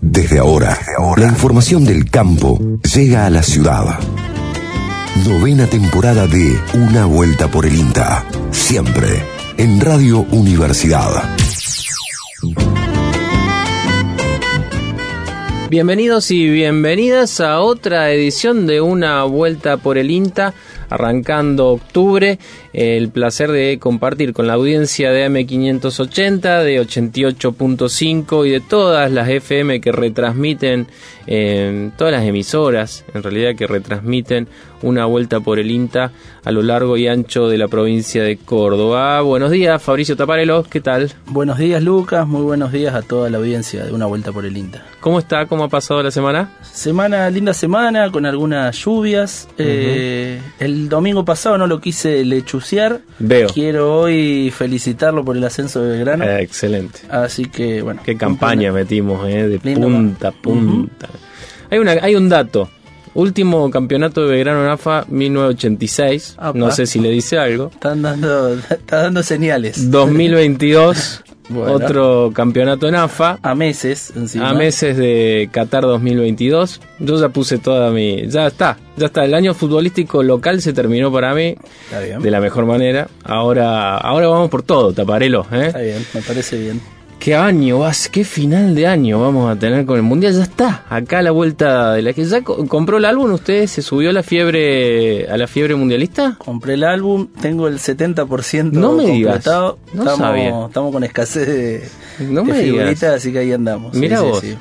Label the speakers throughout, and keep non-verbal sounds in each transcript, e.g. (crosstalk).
Speaker 1: Desde ahora, la información del campo llega a la ciudad. Novena temporada de Una Vuelta por el INTA. Siempre en Radio Universidad.
Speaker 2: Bienvenidos y bienvenidas a otra edición de Una Vuelta por el INTA, arrancando octubre. El placer de compartir con la audiencia de M580, de 88.5 y de todas las FM que retransmiten, eh, todas las emisoras en realidad que retransmiten Una Vuelta por el INTA a lo largo y ancho de la provincia de Córdoba. Buenos días, Fabricio Taparelo, ¿qué tal?
Speaker 3: Buenos días, Lucas. Muy buenos días a toda la audiencia de Una Vuelta por el INTA.
Speaker 2: ¿Cómo está? ¿Cómo ha pasado la semana?
Speaker 3: Semana, linda semana, con algunas lluvias. Eh, el domingo pasado no lo quise lechuciar.
Speaker 2: Veo.
Speaker 3: Quiero hoy felicitarlo por el ascenso de Belgrano.
Speaker 2: Eh, excelente.
Speaker 3: Así que, bueno.
Speaker 2: Qué campaña metimos, eh, de
Speaker 3: Lindo
Speaker 2: punta a punta. hay, una, hay un dato. Último campeonato de Belgrano en AFA, 1986.
Speaker 3: Apa.
Speaker 2: No sé si le dice algo.
Speaker 3: Están dando, (laughs) está dando señales.
Speaker 2: 2022, (laughs)
Speaker 3: Bueno.
Speaker 2: otro campeonato en AFA.
Speaker 3: A meses, encima.
Speaker 2: A meses de Qatar 2022. Yo ya puse toda mi... Ya está, ya está. El año futbolístico local se terminó para mí
Speaker 3: Está bien.
Speaker 2: de la mejor manera. Ahora, ahora vamos por todo, Taparelo. ¿eh?
Speaker 3: Está bien, me parece bien.
Speaker 2: ¿Qué año vas? ¿Qué final de año vamos a tener con el Mundial? Ya está, acá a la vuelta de la que ya co- compró el álbum, ¿usted se subió a la fiebre a la fiebre mundialista?
Speaker 3: Compré el álbum, tengo el 70%
Speaker 2: No me digas,
Speaker 3: completado.
Speaker 2: no
Speaker 3: estamos,
Speaker 2: sabía.
Speaker 3: estamos con escasez de,
Speaker 2: No
Speaker 3: de
Speaker 2: me digas.
Speaker 3: figuritas, así que ahí andamos.
Speaker 2: Mira
Speaker 3: sí,
Speaker 2: vos.
Speaker 3: sí.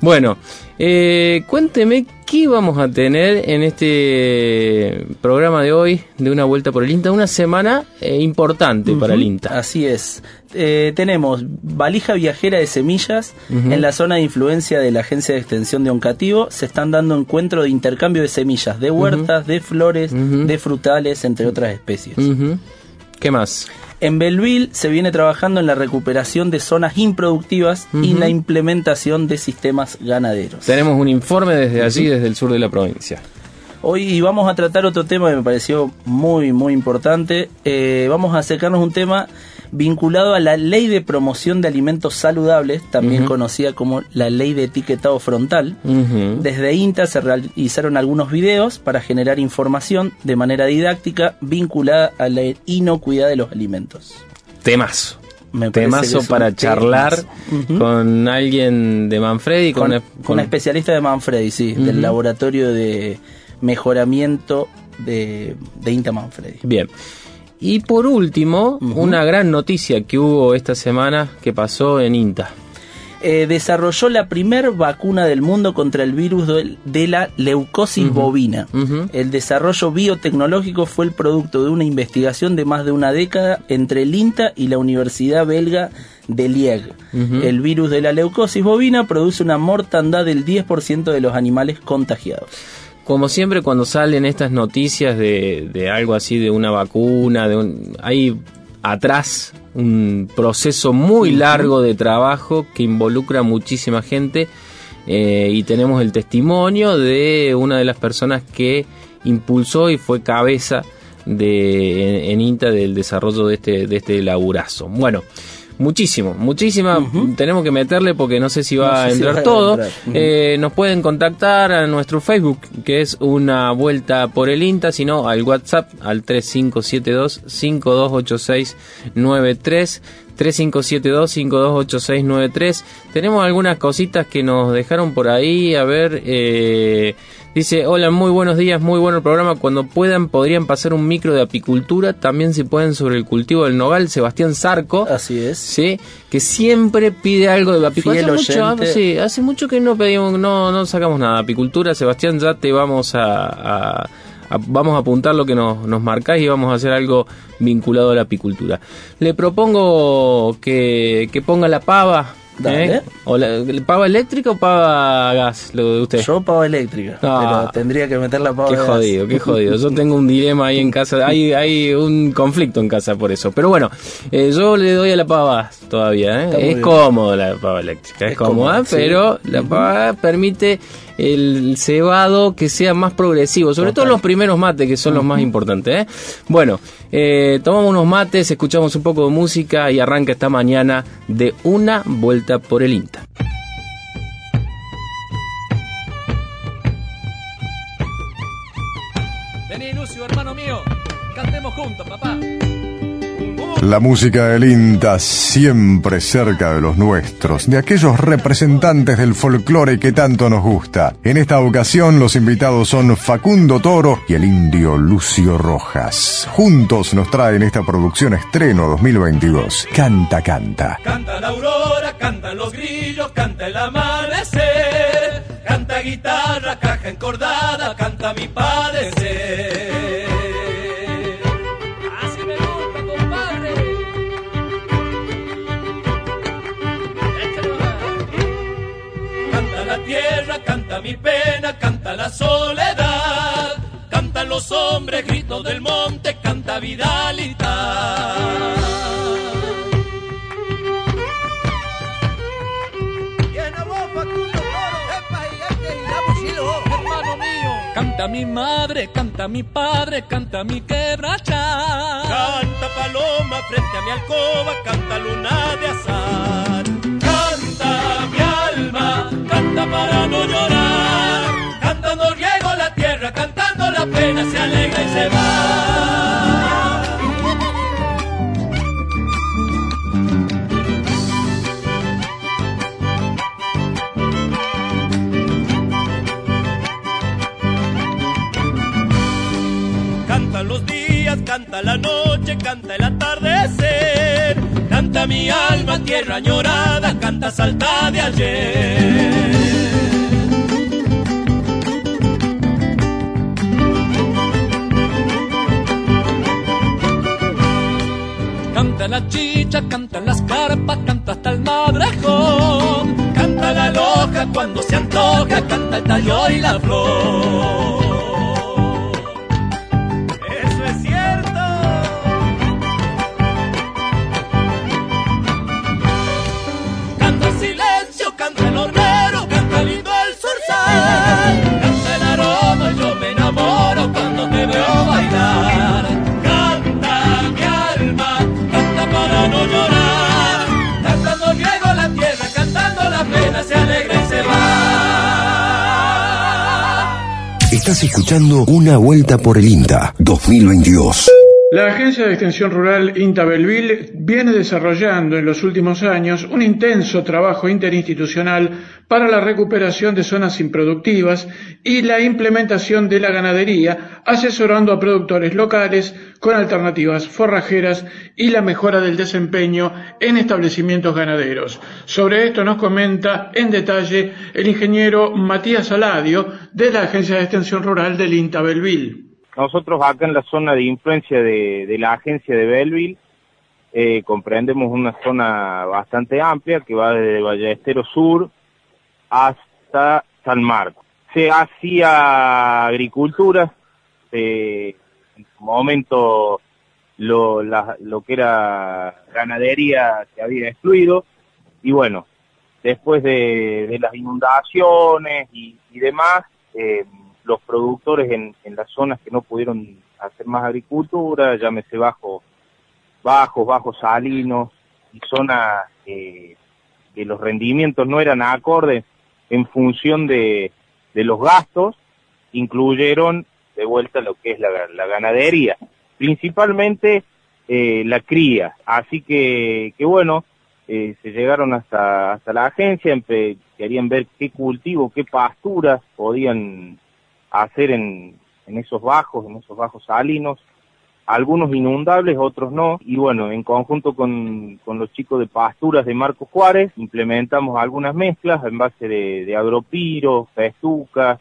Speaker 2: Bueno, eh, cuénteme qué vamos a tener en este programa de hoy de una vuelta por el INTA, una semana eh, importante para el INTA.
Speaker 3: Así es. Eh, tenemos valija viajera de semillas en la zona de influencia de la Agencia de Extensión de Oncativo. Se están dando encuentros de intercambio de semillas de huertas, de flores, de frutales, entre otras especies.
Speaker 2: ¿Qué más?
Speaker 3: En Belleville se viene trabajando en la recuperación de zonas improductivas y la implementación de sistemas ganaderos.
Speaker 2: Tenemos un informe desde allí, desde el sur de la provincia.
Speaker 3: Hoy vamos a tratar otro tema que me pareció muy, muy importante. Eh, vamos a acercarnos a un tema vinculado a la ley de promoción de alimentos saludables, también conocida como la ley de etiquetado frontal. Desde INTA se realizaron algunos videos para generar información de manera didáctica vinculada a la inocuidad de los alimentos.
Speaker 2: Temazo.
Speaker 3: Me
Speaker 2: Temazo para charlar con alguien de Manfredi, con,
Speaker 3: con, con un especialista de Manfredi, sí, del laboratorio de mejoramiento de, de INTA Manfredi.
Speaker 2: Bien. Y por último, una gran noticia que hubo esta semana que pasó en INTA.
Speaker 3: Eh, desarrolló la primer vacuna del mundo contra el virus de la leucosis bovina. El desarrollo biotecnológico fue el producto de una investigación de más de una década entre el INTA y la Universidad Belga de Liège.
Speaker 2: Ujú.
Speaker 3: El virus de la leucosis bovina produce una mortandad del 10% de los animales contagiados.
Speaker 2: Como siempre cuando salen estas noticias de, de algo así, de una vacuna, de un, hay atrás un proceso muy largo de trabajo que involucra a muchísima gente eh, y tenemos el testimonio de una de las personas que impulsó y fue cabeza de, en, en INTA del desarrollo de este, de este laburazo. Bueno, muchísimo, muchísima, tenemos que meterle porque no sé si va
Speaker 3: No
Speaker 2: a
Speaker 3: si
Speaker 2: entrar
Speaker 3: va a
Speaker 2: todo. Eh, nos pueden contactar a nuestro Facebook, que es una vuelta por el INTA, sino al WhatsApp al 3572 528693 3572-528693. Tenemos algunas cositas que nos dejaron por ahí. A ver, eh, dice: Hola, muy buenos días, muy bueno el programa. Cuando puedan, podrían pasar un micro de apicultura. También si pueden sobre el cultivo del nogal. Sebastián Zarco.
Speaker 3: Así es.
Speaker 2: Sí, que siempre pide algo de apicultura. Hace mucho, sí, hace mucho que no pedimos, no, no sacamos nada de apicultura. Sebastián, ya te vamos a, a- a- vamos a apuntar lo que nos, nos marcáis y vamos a hacer algo vinculado a la apicultura. Le propongo que, que ponga la pava.
Speaker 3: Dale.
Speaker 2: ¿eh? O la, ¿Pava eléctrica o pava gas? Lo de usted.
Speaker 3: Yo pava eléctrica,
Speaker 2: Ah.
Speaker 3: pero tendría que meter la pava
Speaker 2: Qué
Speaker 3: gas.
Speaker 2: jodido, qué jodido. Yo tengo un dilema ahí en casa. Hay, hay un conflicto en casa por eso. Pero bueno, eh, yo le doy a la pava todavía. ¿eh? Es cómodo la pava eléctrica. Es,
Speaker 3: Es
Speaker 2: cómoda,
Speaker 3: cómoda, sí.
Speaker 2: pero la pava permite el cebado que sea más progresivo, sobre todo los primeros mates que son los más importantes. ¿eh? Bueno, eh, tomamos unos mates, escuchamos un poco de música y arranca esta mañana de una vuelta por el INTA.
Speaker 4: Vení, Lucio, hermano mío, cantemos juntos, papá.
Speaker 5: La música del INTA siempre cerca de los nuestros, de aquellos representantes del folclore que tanto nos gusta. En esta ocasión los invitados son Facundo Toro y el indio Lucio Rojas. Juntos nos traen esta producción estreno 2022. Canta, canta.
Speaker 6: Canta la aurora, cantan los grillos, canta el amanecer. Canta guitarra, caja encordada, canta mi padecer. Mi pena, canta la soledad. Cantan los hombres, gritos del monte, canta Vidalita.
Speaker 4: Hermano mío. Canta mi madre, canta mi padre, canta mi quebracha.
Speaker 6: Canta paloma frente a mi alcoba, canta luna de azar. Mi alma, canta para no llorar. Cantando riego la tierra, cantando la pena, se alegra y se va. Canta los días, canta la noche, canta el atardecer. Mi alma, tierra añorada, canta salta de ayer.
Speaker 4: Canta la chicha, canta las carpas, canta hasta el madrejón.
Speaker 6: Canta la loja cuando se antoja, canta el tallo y la flor.
Speaker 1: Escuchando Una Vuelta por el INTA 2022.
Speaker 7: La Agencia de Extensión Rural INTA Belville viene desarrollando en los últimos años un intenso trabajo interinstitucional para la recuperación de zonas improductivas y la implementación de la ganadería, asesorando a productores locales con alternativas forrajeras y la mejora del desempeño en establecimientos ganaderos. Sobre esto nos comenta en detalle el ingeniero Matías Aladio de la Agencia de Extensión Rural del INTA Belville.
Speaker 8: Nosotros acá en la zona de influencia de, la agencia de Belleville eh, comprendemos una zona bastante amplia que va desde Ballestero Sur hasta San Marcos. Se hacía agricultura, eh, en su momento lo, lo que era ganadería se había excluido y bueno, después de, de las inundaciones y, y demás, eh, los productores en, en las zonas que no pudieron hacer más agricultura, llámese bajo, bajos, bajos salinos y zonas eh, que los rendimientos no eran acordes en función de, de los gastos, incluyeron de vuelta lo que es la, la ganadería, principalmente eh, la cría. Así que, que bueno, eh, se llegaron hasta, hasta la agencia, querían ver qué cultivo, qué pasturas podían hacer en, en esos bajos, en esos bajos salinos, algunos inundables, otros no, y bueno, en conjunto con, con los chicos de pasturas de Marco Juárez, implementamos algunas mezclas en base de, de agropiro, festuca,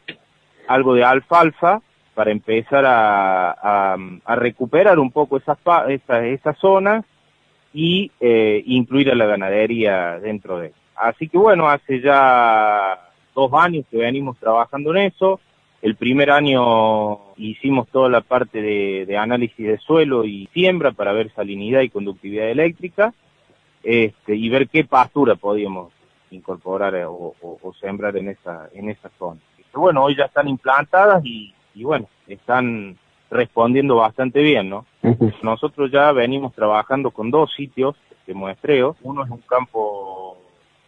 Speaker 8: algo de alfalfa, para empezar a, a, recuperar un poco esas, esas, esas zonas y eh, incluir a la ganadería dentro de él. Así que bueno, hace ya dos años que venimos trabajando en eso. El primer año hicimos toda la parte de, de análisis de suelo y siembra para ver salinidad y conductividad eléctrica este, y ver qué pastura podíamos incorporar eh, o, o- o sembrar en esa, en esa zona. Este, Bueno, hoy ya están implantadas y, y bueno, están respondiendo bastante bien, ¿no? Nosotros ya venimos trabajando con dos sitios de muestreo. Uno es un campo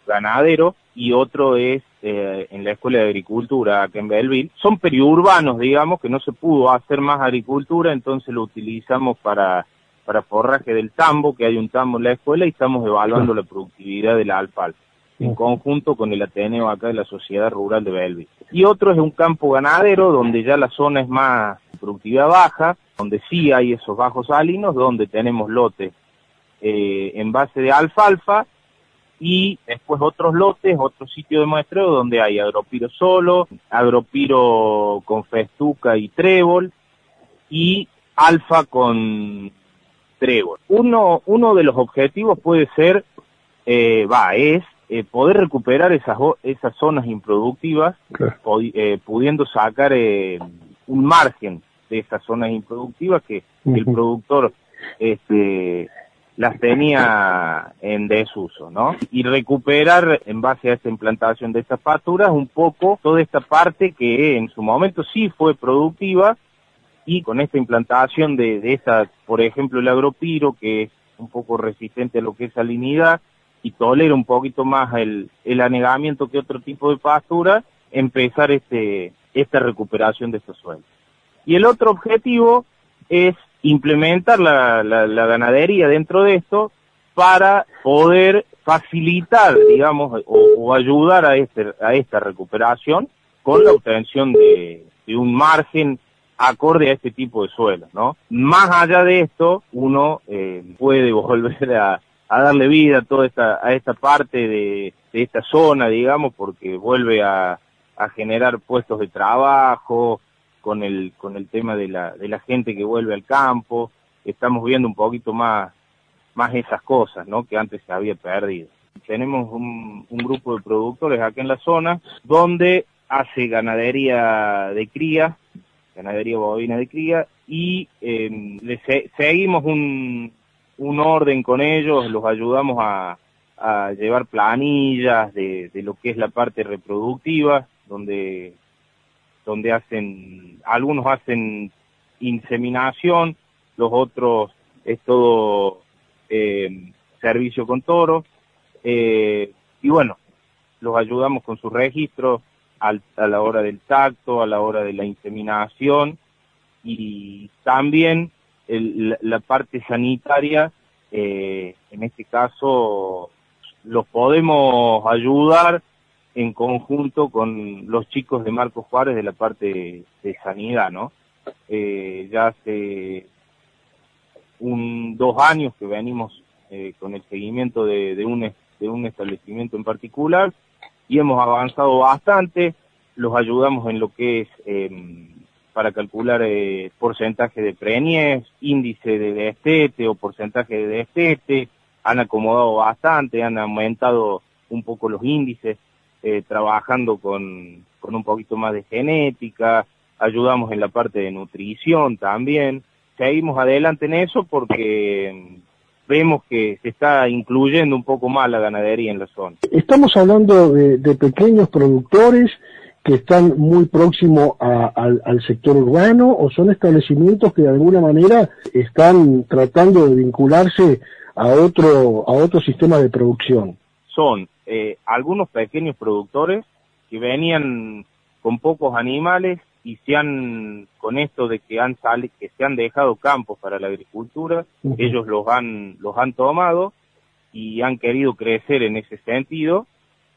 Speaker 8: ganadero y otro es eh, en la Escuela de Agricultura acá en Belleville. Son periurbanos, digamos, que no se pudo hacer más agricultura, entonces lo utilizamos para, para forraje del tambo, que hay un tambo en la escuela, y estamos evaluando la productividad de la alfalfa en conjunto con el Ateneo acá de la Sociedad Rural de Belleville. Y otro es un campo ganadero, donde ya la zona es más productividad baja, donde sí hay esos bajos salinos, donde tenemos lotes eh, en base de alfalfa, y después otros lotes, otro sitio de muestreo donde hay agropiro solo, agropiro con festuca y trébol, y alfa con trébol. Uno, uno de los objetivos puede ser, eh, va, es eh, poder recuperar esas, esas zonas improductivas, eh, pudiendo sacar eh, un margen de esas zonas improductivas que el productor este, las tenía en desuso, ¿no? Y recuperar en base a esta implantación de estas pasturas un poco toda esta parte que en su momento sí fue productiva y con esta implantación de, de esa, por ejemplo, el agropiro que es un poco resistente a lo que es salinidad, y tolera un poquito más el, el anegamiento que otro tipo de pastura, empezar este, esta recuperación de estos suelos. Y el otro objetivo es implementar la, la, ganadería dentro de esto para poder facilitar, digamos, o, ayudar a, este, a esta recuperación con la obtención de, de un margen acorde a este tipo de suelos, ¿no? Más allá de esto, uno eh, puede (laughs) volver a, a darle vida a toda esta, a esta parte de, de esta zona, digamos, porque vuelve a, a, generar puestos de trabajo, con el, con el tema de la, de la gente que vuelve al campo, estamos viendo un poquito más, más esas cosas, ¿no? Que antes se había perdido. Tenemos un, un grupo de productores acá en la zona, donde hace ganadería de cría, ganadería bovina de cría, y eh, le seguimos un, un orden con ellos, los ayudamos a, a llevar planillas de, de, lo que es la parte reproductiva, donde, donde hacen, algunos hacen inseminación, los otros es todo eh, servicio con toros, eh, y bueno, los ayudamos con sus registros al, a la hora del tacto, a la hora de la inseminación, y también el, la parte sanitaria, eh, en este caso los podemos ayudar en conjunto con los chicos de Marcos Juárez de la parte de, sanidad, ¿no? Eh, ya hace un, dos años que venimos eh, con el seguimiento de, un, de un establecimiento en particular y hemos avanzado bastante, los ayudamos en lo que es eh, para calcular eh, porcentaje de preñez, índice de destete o porcentaje de destete, han acomodado bastante, han aumentado un poco los índices, eh, trabajando con, con un poquito más de genética, ayudamos en la parte de nutrición también, seguimos adelante en eso porque vemos que se está incluyendo un poco más la ganadería en la zona.
Speaker 9: Estamos hablando de, de pequeños productores que están muy próximos al, al, sector urbano o son establecimientos que de alguna manera están tratando de vincularse a otro a otro sistema de producción
Speaker 8: son eh, algunos pequeños productores que venían con pocos animales y se han con esto de que han sale, que se han dejado campos para la agricultura ellos los han los han tomado y han querido crecer en ese sentido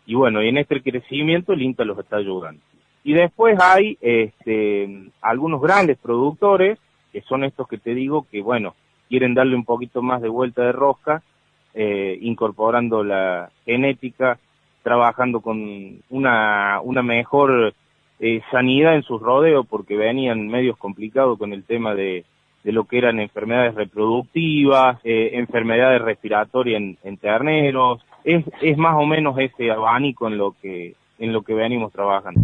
Speaker 8: y bueno, y en este crecimiento el INTA los está ayudando. Y después hay este, algunos grandes productores, que son estos que te digo, que bueno, quieren darle un poquito más de vuelta de rosca, eh, incorporando la genética, trabajando con una, una mejor eh, sanidad en sus rodeos, porque venían medios complicados con el tema de, de lo que eran enfermedades reproductivas, eh, enfermedades respiratorias en, en terneros, es, es más o menos ese abanico en lo que en lo que venimos trabajando.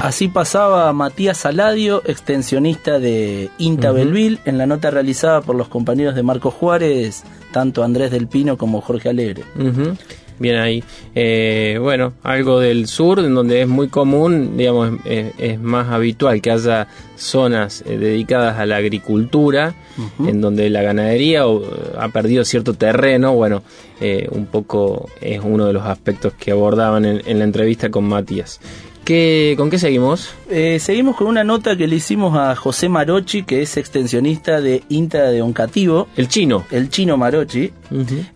Speaker 3: Así pasaba Matías Saladio, extensionista de INTA Belville, en la nota realizada por los compañeros de Marco Juárez, tanto Andrés del Pino como Jorge Alegre.
Speaker 2: Bien ahí. Eh, bueno, algo del sur, en donde es muy común, digamos, es, es más habitual que haya zonas eh, dedicadas a la agricultura, en donde la ganadería o, ha perdido cierto terreno. Bueno, eh, un poco es uno de los aspectos que abordaban en, en la entrevista con Matías. ¿Qué, ¿Con qué seguimos?
Speaker 3: Eh, seguimos con una nota que le hicimos a José Marochi, que es extensionista de INTA de Oncativo.
Speaker 2: El chino.
Speaker 3: El chino Marochi.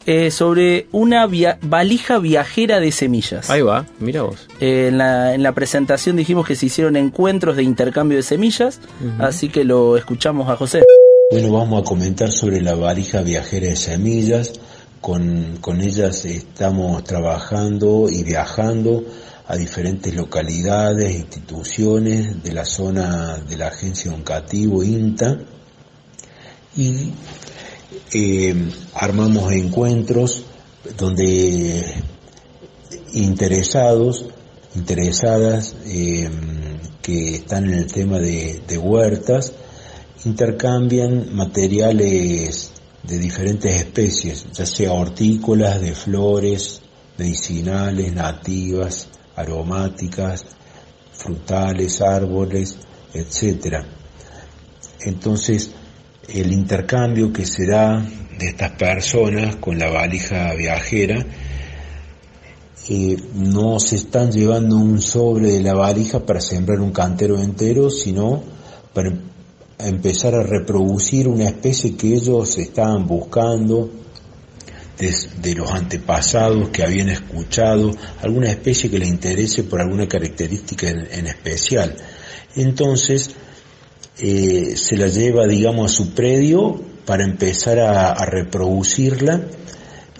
Speaker 3: eh, sobre una via- valija viajera de semillas.
Speaker 2: Ahí va, mira vos.
Speaker 3: Eh, en, la, en la presentación dijimos que se hicieron encuentros de intercambio de semillas, así que lo escuchamos a José.
Speaker 10: Bueno, vamos a comentar sobre la valija viajera de semillas. Con, con ellas estamos trabajando y viajando a diferentes localidades, instituciones de la zona de la agencia Oncativo, INTA, y eh, armamos encuentros donde interesados, interesadas eh, que están en el tema de huertas, intercambian materiales de diferentes especies, ya sea hortícolas, de flores, medicinales, nativas, aromáticas, frutales, árboles, etcétera. Entonces, el intercambio que se da de estas personas con la valija viajera, eh, no se están llevando un sobre de la valija para sembrar un cantero entero, sino para empezar a reproducir una especie que ellos estaban buscando desde los antepasados que habían escuchado, alguna especie que les interese por alguna característica en, en especial. Entonces, eh, se la lleva, digamos, a su predio para empezar a, a reproducirla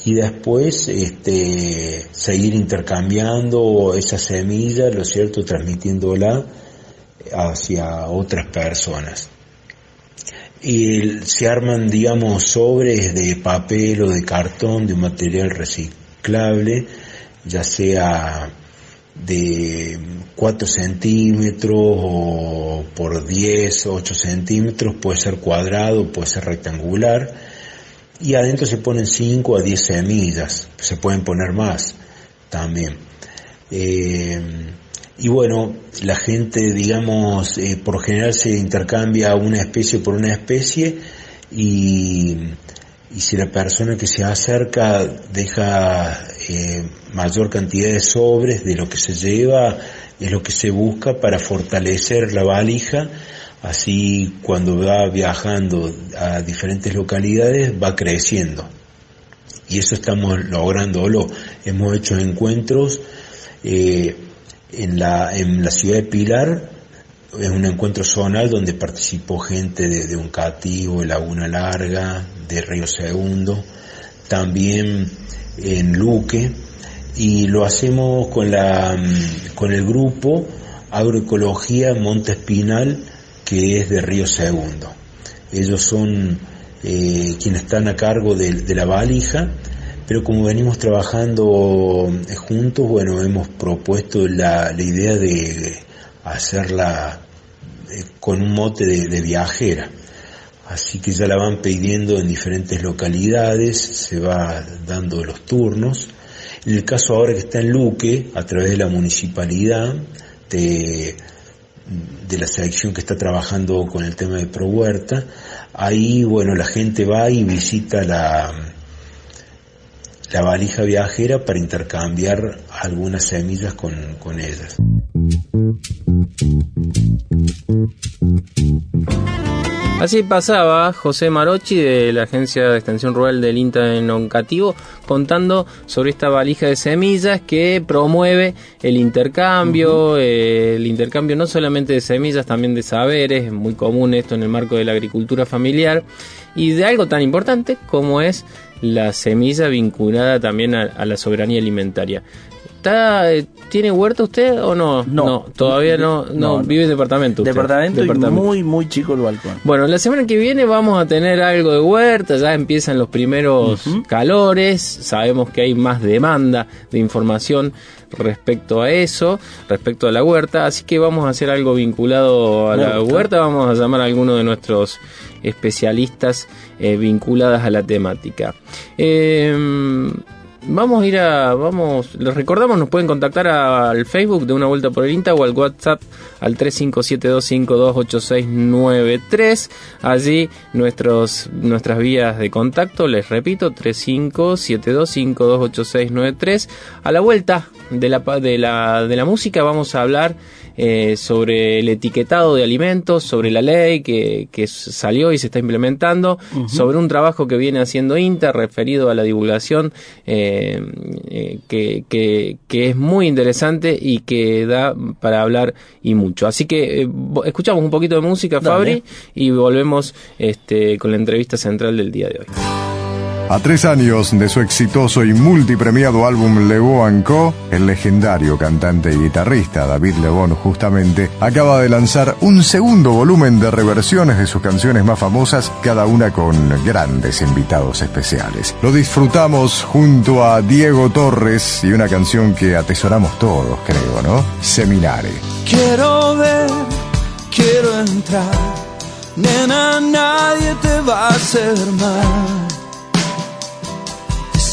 Speaker 10: y después este, seguir intercambiando esa semilla, lo cierto, transmitiéndola hacia otras personas. Y se arman, digamos, sobres de papel o de cartón, de un material reciclable, ya sea de 4 centímetros o por 10, 8 centímetros, puede ser cuadrado, puede ser rectangular, y adentro se ponen 5 a 10 semillas, se pueden poner más también. Eh, y bueno, la gente, digamos, eh, por general se intercambia una especie por una especie y, y si la persona que se acerca deja eh, mayor cantidad de sobres de lo que se lleva, es lo que se busca para fortalecer la valija, así cuando va viajando a diferentes localidades va creciendo. Y eso estamos lográndolo. Hemos hecho encuentros eh, en, la, en la ciudad de Pilar, es un encuentro zonal donde participó gente de, de Uncativo, de Laguna Larga, de Río Segundo, también en Luque, y lo hacemos con, la, mm, con el grupo Agroecología Monte Espinal, que es de Río Segundo. Ellos son eh, quienes están a cargo de, de la valija, pero como venimos trabajando eh, juntos, bueno, hemos propuesto la, idea de hacerla eh, con un mote de, de viajera. Así que ya la van pidiendo en diferentes localidades, se va dando los turnos. En el caso ahora que está en Luque, a través de la municipalidad, de, de la selección que está trabajando con el tema de Pro Huerta, ahí, bueno, la gente va y visita la, la valija viajera para intercambiar algunas semillas con, con ellas.
Speaker 2: Así pasaba José Marochi de la Agencia de Extensión Rural del INTA en Oncativo contando sobre esta valija de semillas que promueve el intercambio, eh, el intercambio no solamente de semillas, también de saberes, es muy común esto en el marco de la agricultura familiar y de algo tan importante como es la semilla vinculada también a, a la soberanía alimentaria. ¿Está, eh, ¿Tiene huerta usted o no?
Speaker 3: No.
Speaker 2: todavía no, no,
Speaker 3: No, no.
Speaker 2: vive en departamento. usted.
Speaker 3: Departamento, y muy, muy chico el balcón.
Speaker 2: Bueno, la semana que viene vamos a tener algo de huerta, ya empiezan los primeros calores, sabemos que hay más demanda de información respecto a eso, respecto a la huerta, así que vamos a hacer algo vinculado a la huerta, vamos a llamar a alguno de nuestros especialistas eh, vinculadas a la temática. Eh, Vamos a ir a. Vamos, les recordamos, nos pueden contactar al Facebook de Una Vuelta por el INTA o al WhatsApp al 3572528693. Allí nuestros, nuestras vías de contacto, les repito, 3572528693. A la vuelta de la, de la, de la música vamos a hablar eh, sobre el etiquetado de alimentos, sobre la ley que, que salió y se está implementando, sobre un trabajo que viene haciendo INTA referido a la divulgación eh, eh, que, que, que, es muy interesante y que da para hablar y mucho. Así que escuchamos un poquito de música, Fabri, y volvemos este, con la entrevista central del día de hoy.
Speaker 5: A tres años de su exitoso y multipremiado álbum Le Bon Co, el legendario cantante y guitarrista David Le Bon justamente acaba de lanzar un segundo volumen de reversiones de sus canciones más famosas, cada una con grandes invitados especiales. Lo disfrutamos junto a Diego Torres y una canción que atesoramos todos, creo, ¿no? Seminare.
Speaker 11: Quiero ver, quiero entrar, nena, nadie te va a hacer mal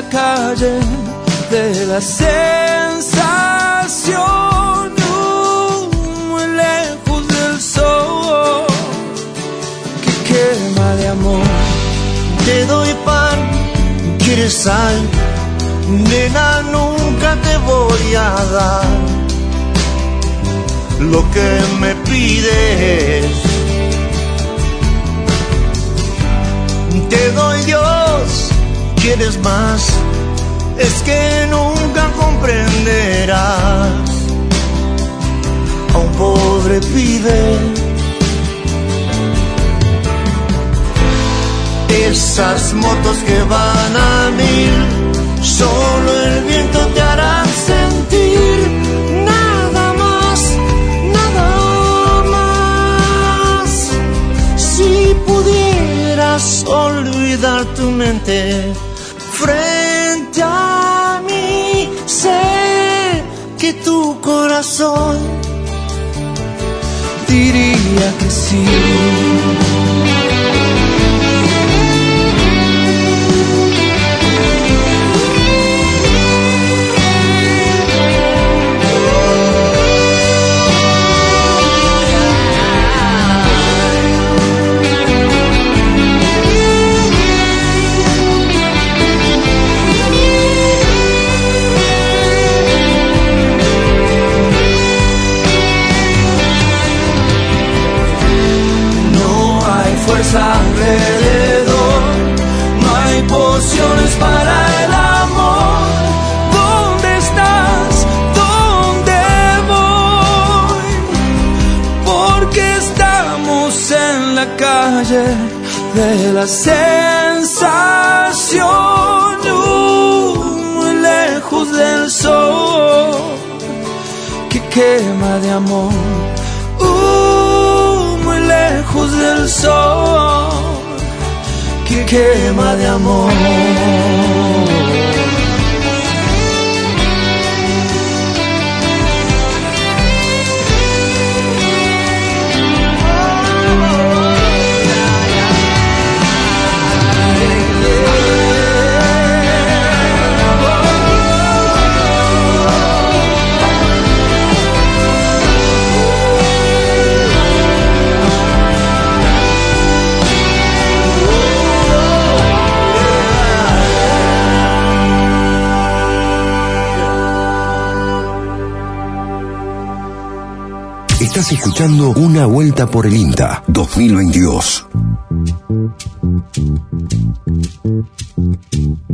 Speaker 11: La calle de la sensación, muy lejos del sol que quema de amor.
Speaker 12: Te doy pan, quieres sal, nena, nunca te voy a dar lo que me pides. Te doy Dios quieres más, es que nunca comprenderás a un pobre pibe. Esas motos que van a mil, solo corazón diría que sí. La sensación, muy lejos del sol que quema de amor lejos del sol que quema de amor.
Speaker 1: Estás escuchando Una Vuelta por el INTA 2022.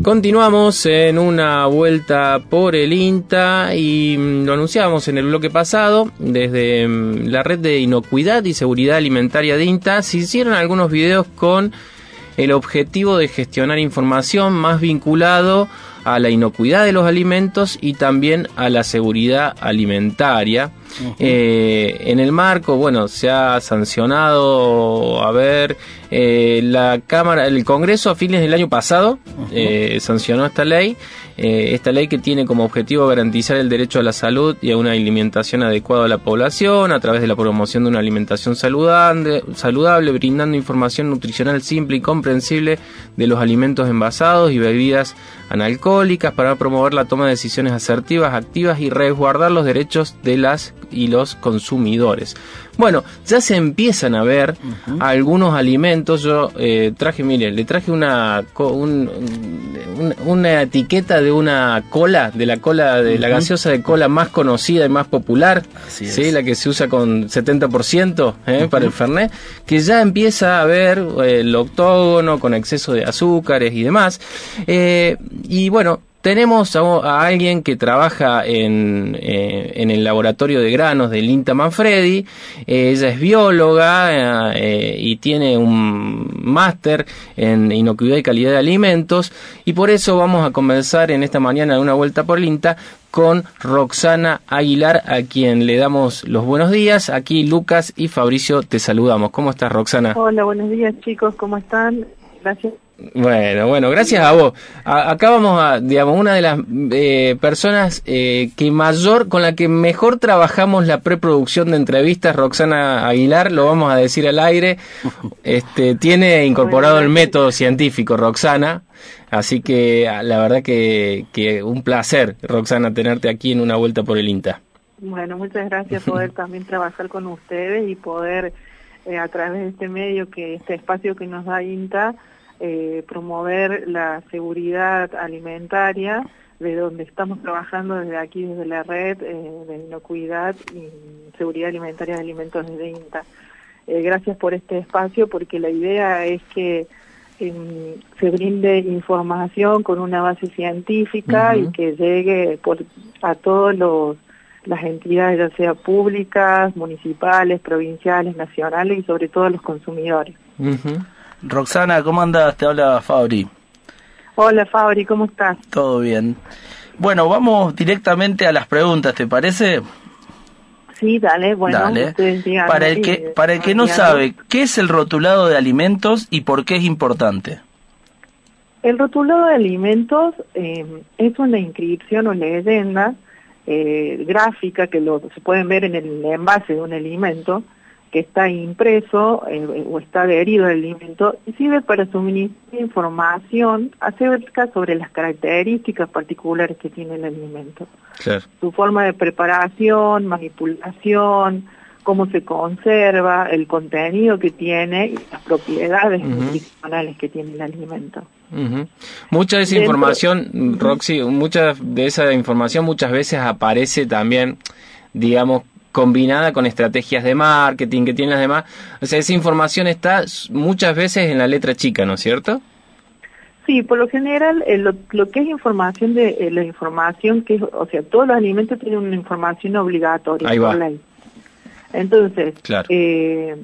Speaker 2: Continuamos en una vuelta por el INTA y mm, lo anunciábamos en el bloque pasado, desde mm, la red de inocuidad y seguridad alimentaria de INTA se hicieron algunos videos con el objetivo de gestionar información más vinculado a la inocuidad de los alimentos y también a la seguridad alimentaria. Eh, en el marco, bueno, se ha sancionado, a ver, eh, la Cámara, el Congreso a fines del año pasado eh, sancionó esta ley, esta ley que tiene como objetivo garantizar el derecho a la salud y a una alimentación adecuada a la población a través de la promoción de una alimentación saludable, saludable brindando información nutricional simple y comprensible de los alimentos envasados y bebidas analcohólicas para promover la toma de decisiones asertivas, activas y resguardar los derechos de las y los consumidores. Bueno, ya se empiezan a ver algunos alimentos. Yo eh, traje, mire, le traje una, una etiqueta de una cola, de la cola, de la gaseosa de cola más conocida y más popular, ¿sí? la que se usa con 70% ¿eh? para el Fernet, que ya empieza a ver eh, el octógono con exceso de azúcares y demás. y bueno, tenemos a, alguien que trabaja en, eh, en, el laboratorio de granos del INTA Manfredi. Eh, ella es bióloga eh, y tiene un máster en inocuidad y calidad de alimentos. Y por eso vamos a comenzar en esta mañana de una vuelta por el INTA con Roxana Aguilar, a quien le damos los buenos días. Aquí Lucas y Fabricio te saludamos. ¿Cómo estás, Roxana?
Speaker 13: Hola, buenos días, chicos. ¿Cómo están? Gracias
Speaker 2: bueno, bueno, gracias a vos. acá vamos a, digamos, una de las eh, personas eh, que mayor, con la que mejor trabajamos la preproducción de entrevistas, Roxana Aguilar, lo vamos a decir al aire, este, tiene incorporado el método científico, Roxana, así que ah, la verdad que, que un placer, Roxana, tenerte aquí en una vuelta por el INTA.
Speaker 13: Bueno, muchas gracias poder (laughs) también trabajar con ustedes y poder, eh, a través de este medio, que este espacio que nos da INTA, eh, promover la seguridad alimentaria, de donde estamos trabajando desde aquí, desde la red eh, de inocuidad y seguridad alimentaria de alimentos de INTA. Eh, gracias por este espacio, porque la idea es que em, se brinde información con una base científica y que llegue por, a todos los las entidades, ya sea públicas, municipales, provinciales, nacionales y sobre todo a los consumidores.
Speaker 3: Roxana, ¿cómo andas? Te habla Fabri.
Speaker 13: Hola Fabri, ¿cómo estás?
Speaker 3: Todo bien. Bueno, vamos directamente a las preguntas, ¿te parece?
Speaker 13: Sí, dale, bueno,
Speaker 3: dale. para el que para el que no sabe, ¿qué es el rotulado de alimentos y por qué es importante?
Speaker 13: El rotulado de alimentos eh, es una inscripción o leyenda eh, gráfica que lo, se pueden ver en el envase de un alimento que está impreso eh, o está adherido al alimento sirve para suministrar información acerca sobre las características particulares que tiene el alimento. Su forma de preparación, manipulación, cómo se conserva, el contenido que tiene y las propiedades nutricionales que tiene el alimento.
Speaker 2: Mucha de esa información, Roxy, mucha de esa información muchas veces aparece también, digamos, combinada con estrategias de marketing que tienen las demás. O sea, esa información está muchas veces en la letra chica, ¿no es cierto?
Speaker 13: Sí, por lo general, eh, lo, que es información de eh, la información que, o sea, todos los alimentos tienen una información obligatoria por ley. Entonces, eh,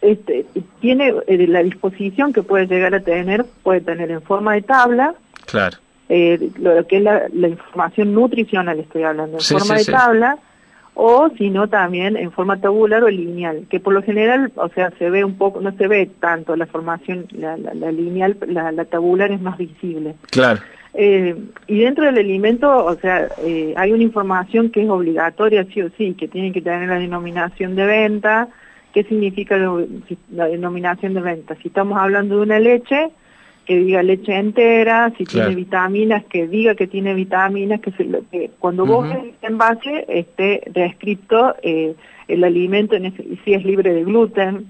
Speaker 13: este, tiene la disposición que puede llegar a tener, puede tener en forma de tabla.
Speaker 2: Claro.
Speaker 13: lo que es la, información nutricional, estoy hablando, en forma de tabla o si no también en forma tabular o lineal, que por lo general, o sea, se ve un poco, no se ve tanto la formación, la, la, lineal, la, tabular es más visible.
Speaker 2: Claro.
Speaker 13: Eh, y dentro del alimento, o sea, eh, hay una información que es obligatoria, sí o sí, que tiene que tener la denominación de venta. ¿Qué significa la denominación de venta? Si estamos hablando de una leche, que diga leche entera, si tiene vitaminas, que diga que tiene vitaminas, que, se, cuando vos ves el envase esté descrito eh, el alimento en si es libre de gluten,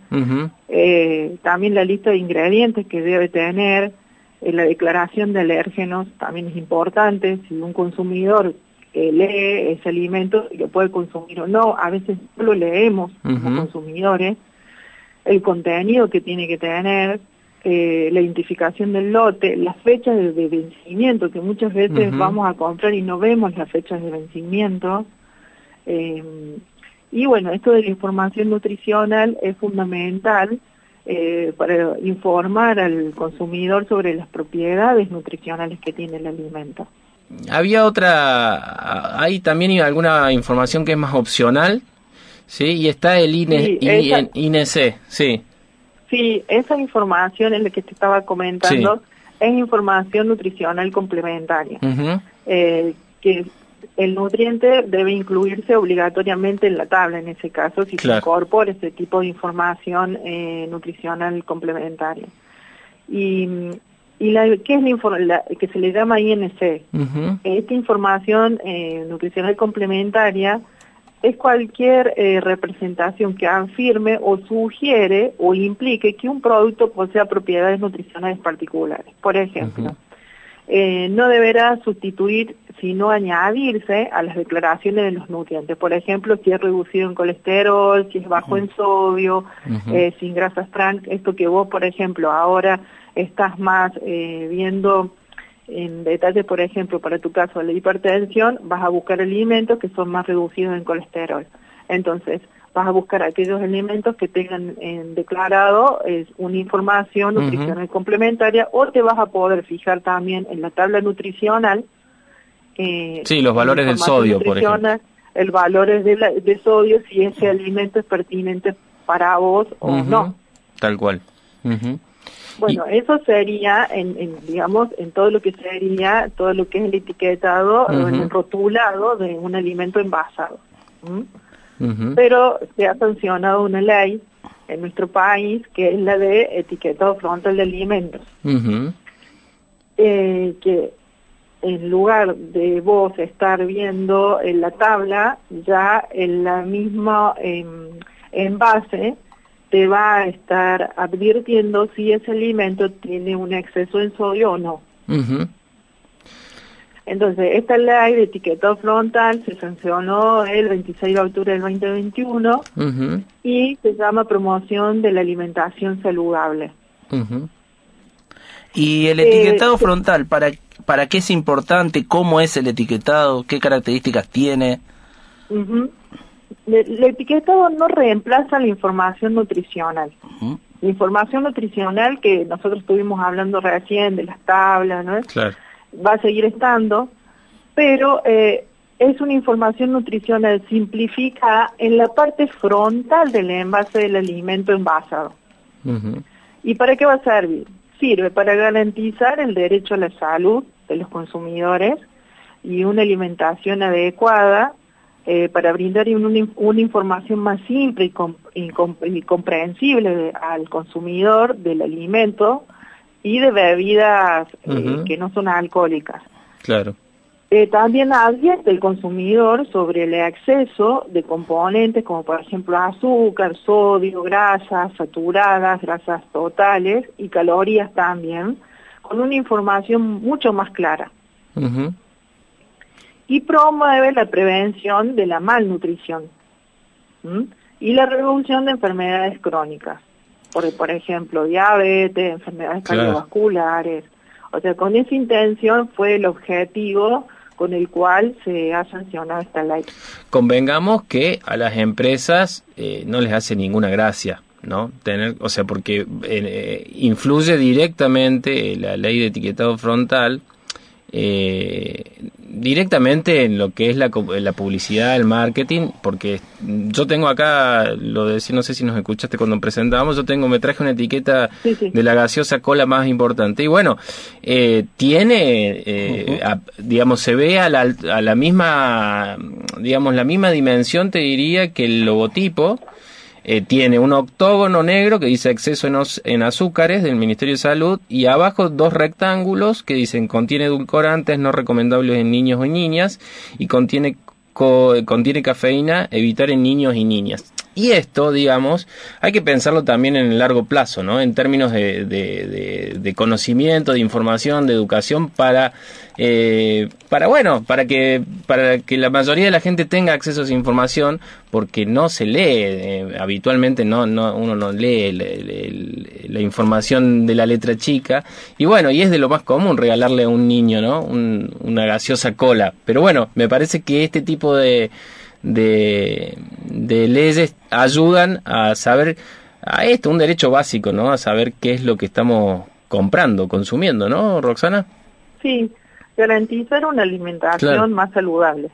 Speaker 13: eh, también la lista de ingredientes que debe tener, eh, la declaración de alérgenos también es importante, si un consumidor lee ese alimento y lo puede consumir o no, a veces no lo leemos como consumidores, el contenido que tiene que tener, eh, la identificación del lote, las fechas de, de vencimiento, que muchas veces vamos a comprar y no vemos las fechas de vencimiento. Eh, y bueno, esto de la información nutricional es fundamental eh, para informar al consumidor sobre las propiedades nutricionales que tiene el alimento.
Speaker 2: Había otra, hay también alguna información que es más opcional, ¿sí? Y está el INE,
Speaker 13: Sí, esa-
Speaker 2: INEC, sí.
Speaker 13: Sí, esa información es la que te estaba comentando, es información nutricional complementaria. Eh, que el nutriente debe incluirse obligatoriamente en la tabla en ese caso si
Speaker 2: Claro.
Speaker 13: se incorpora ese tipo de información eh, nutricional complementaria. Y, y la, ¿qué es la, la- que se le llama INC? Esta información eh, nutricional complementaria es cualquier eh, representación que afirme o sugiere o implique que un producto posea propiedades nutricionales particulares. Por ejemplo, eh, no deberá sustituir, sino añadirse a las declaraciones de los nutrientes. Por ejemplo, si es reducido en colesterol, si es bajo en sodio, eh, sin grasas trans, esto que vos, por ejemplo, ahora estás más viendo en detalle, por ejemplo, para tu caso de la hipertensión, vas a buscar alimentos que son más reducidos en colesterol. Entonces, vas a buscar aquellos alimentos que tengan en declarado es una información nutricional complementaria o te vas a poder fijar también en la tabla nutricional. eh,
Speaker 2: Sí, los valores del sodio, por ejemplo.
Speaker 13: El valor de, la- de sodio, si ese alimento es pertinente para vos o no.
Speaker 2: Tal cual. Ujú.
Speaker 13: Bueno, eso sería, en, en, digamos, en todo lo que sería, todo lo que es el etiquetado, o
Speaker 2: Ujú.
Speaker 13: el rotulado de un alimento envasado. Pero se ha sancionado una ley en nuestro país que es la de etiquetado frontal de alimentos, eh, que en lugar de vos estar viendo en la tabla, ya en la misma em, envase te va a estar advirtiendo si ese alimento tiene un exceso en sodio o no. Entonces, esta ley de etiquetado frontal se sancionó el 26 de octubre del 2021
Speaker 2: Ujú.
Speaker 13: y se llama promoción de la alimentación saludable.
Speaker 3: Y el
Speaker 13: Eh,
Speaker 3: etiquetado frontal, ¿para, ¿para qué es importante? ¿Cómo es el etiquetado? ¿Qué características tiene?
Speaker 13: Le- El etiquetado no reemplaza la información nutricional. La información nutricional que nosotros estuvimos hablando recién de las tablas, ¿no?
Speaker 2: Claro.
Speaker 13: va a seguir estando, pero eh, es una información nutricional simplificada en la parte frontal del envase del alimento envasado. ¿Y para qué va a servir? Sirve para garantizar el derecho a la salud de los consumidores y una alimentación adecuada eh, para brindar un- una información más simple y, com- y com- y comprensible al consumidor del alimento y de bebidas eh, que no son alcohólicas.
Speaker 2: Claro.
Speaker 13: Eh, también advierte el consumidor sobre el exceso de componentes como por ejemplo azúcar, sodio, grasas saturadas, grasas totales y calorías también, con una información mucho más clara. Y promueve la prevención de la malnutrición ¿m? y la reducción de enfermedades crónicas, por, por ejemplo diabetes, enfermedades
Speaker 2: Claro.
Speaker 13: cardiovasculares. O sea, con esa intención fue el objetivo con el cual se ha sancionado esta ley.
Speaker 2: Convengamos que a las empresas eh, no les hace ninguna gracia, ¿no? Tener, o sea, porque eh, influye directamente la ley de etiquetado frontal eh, directamente en lo que es la, la publicidad, el marketing, porque yo tengo acá, lo de, no sé si nos escuchaste cuando presentábamos, yo tengo, me traje una etiqueta de la gaseosa cola más importante. Y bueno, eh, tiene, eh, a- digamos, se ve a la, a la misma, digamos, la misma dimensión, te diría, que el logotipo. Eh, tiene un octógono negro que dice exceso en, azúcares del Ministerio de Salud y abajo dos rectángulos que dicen contiene edulcorantes no recomendables en niños o niñas y contiene co- contiene cafeína evitar en niños y niñas. Y esto, digamos, hay que pensarlo también en el largo plazo, ¿no? En términos de, de, conocimiento, de información, de educación para, eh, para bueno, para que, para que la mayoría de la gente tenga acceso a esa información, porque no se lee, eh, habitualmente no, no, uno no lee la información de la letra chica. Y bueno, y es de lo más común regalarle a un niño, ¿no? una gaseosa cola. Pero bueno, me parece que este tipo de de, de leyes ayudan a saber a esto, un derecho básico, ¿no? A saber qué es lo que estamos comprando, consumiendo, ¿no, Roxana?
Speaker 13: Sí, garantizar una alimentación más saludable.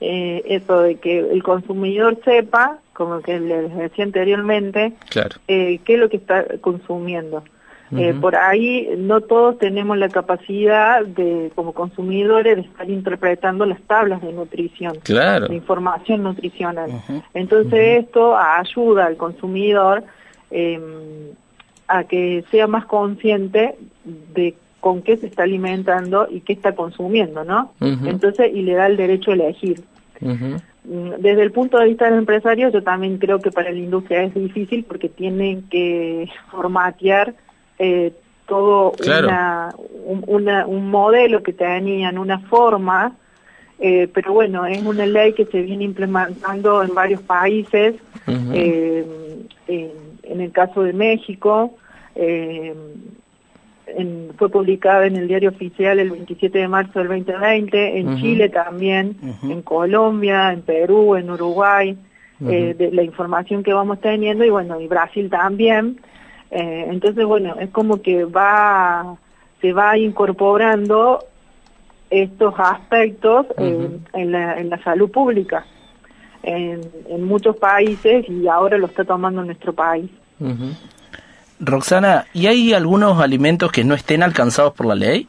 Speaker 13: eh, eso de que el consumidor sepa, como que les decía anteriormente,
Speaker 2: claro.
Speaker 13: eh, qué es lo que está consumiendo. Eh, por ahí no todos tenemos la capacidad de, como consumidores, de estar interpretando las tablas de nutrición,
Speaker 2: claro.
Speaker 13: de información nutricional. Entonces esto ayuda al consumidor eh, a que sea más consciente de con qué se está alimentando y qué está consumiendo, ¿no? Entonces, y le da el derecho a elegir. Desde el punto de vista del empresario, yo también creo que para la industria es difícil porque tienen que formatear eh, todo una, un, modelo que tenían, una forma, eh, pero bueno, es una ley que se viene implementando en varios países, eh, en, el caso de México, eh, fue publicada en el diario oficial el 27 de marzo del 2020, en Chile también, en Colombia, en Perú, en Uruguay, de la información que vamos teniendo, y bueno, y Brasil también. Eh, entonces, bueno, es como que va, se va incorporando estos aspectos en, la, en la salud pública en, en, muchos países y ahora lo está tomando nuestro país.
Speaker 3: Roxana, ¿y hay algunos alimentos que no estén alcanzados por la ley?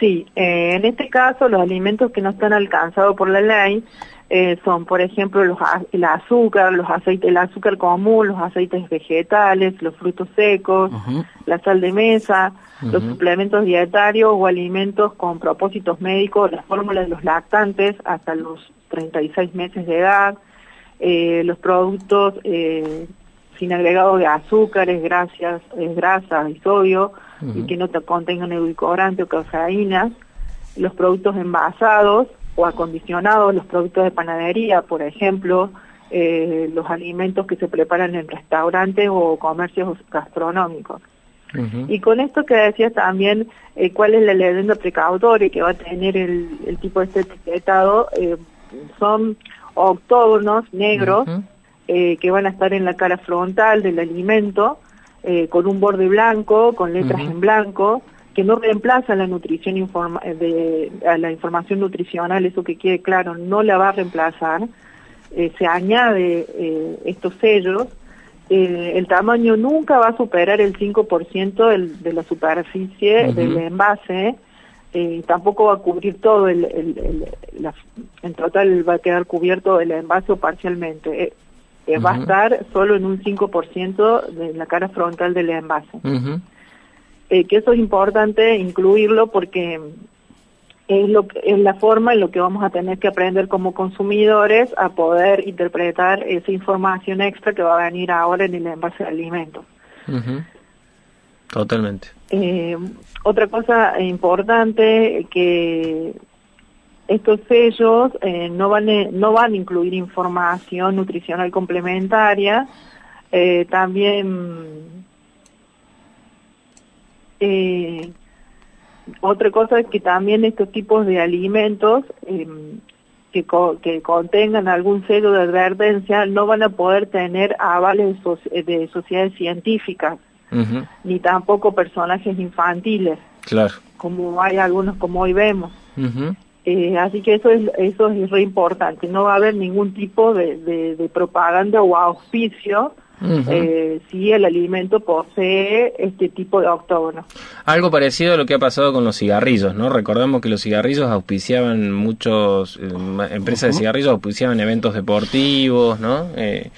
Speaker 13: Sí, eh, en este caso los alimentos que no están alcanzados por la ley eh, son, por ejemplo, los, el azúcar, los aceites, el azúcar común, los aceites vegetales, los frutos secos, la sal de mesa, los suplementos dietarios o alimentos con propósitos médicos, las fórmulas de los lactantes hasta los 36 meses de edad, eh, los productos eh, sin agregado de azúcares, grasas, grasas y sodio, y que no te contengan edulcorante o cafeína, los productos envasados, o acondicionados, los productos de panadería, por ejemplo, eh, los alimentos que se preparan en restaurantes o comercios gastronómicos. Y con esto que decías también, eh, cuál es la leyenda precautoria que va a tener el, tipo de este etiquetado, eh, son octógonos negros que van a estar en la cara frontal del alimento, con un borde blanco, con letras en blanco, que no reemplaza la nutrición informa de, la información nutricional, eso que quede claro, no la va a reemplazar, eh, se añade eh, estos sellos, eh, el tamaño nunca va a superar el 5% de la superficie del envase, tampoco va a cubrir todo, el, en total va a quedar cubierto el envase o parcialmente. Va a estar solo en un 5% de la cara frontal del envase. Eh, que eso es importante incluirlo porque es, lo, es la forma en lo que vamos a tener que aprender como consumidores a poder interpretar esa información extra que va a venir ahora en el envase de alimentos.
Speaker 2: Totalmente.
Speaker 13: Eh, otra cosa importante que estos sellos eh, no van no van a incluir información nutricional complementaria, también eh, otra cosa es que también estos tipos de alimentos em, que, que contengan algún sello de advertencia no van a poder tener avales de, sociedades científicas, ni tampoco personajes infantiles,
Speaker 2: claro.
Speaker 13: como hay algunos como hoy vemos. eh, así que eso es, eso es re importante, no va a haber ningún tipo de, de propaganda o auspicio eh, si el alimento posee este tipo de octógono.
Speaker 2: Algo parecido a lo que ha pasado con los cigarrillos, ¿no? Recordamos que los cigarrillos auspiciaban muchos, eh, empresas de cigarrillos auspiciaban eventos deportivos, ¿no? Eh,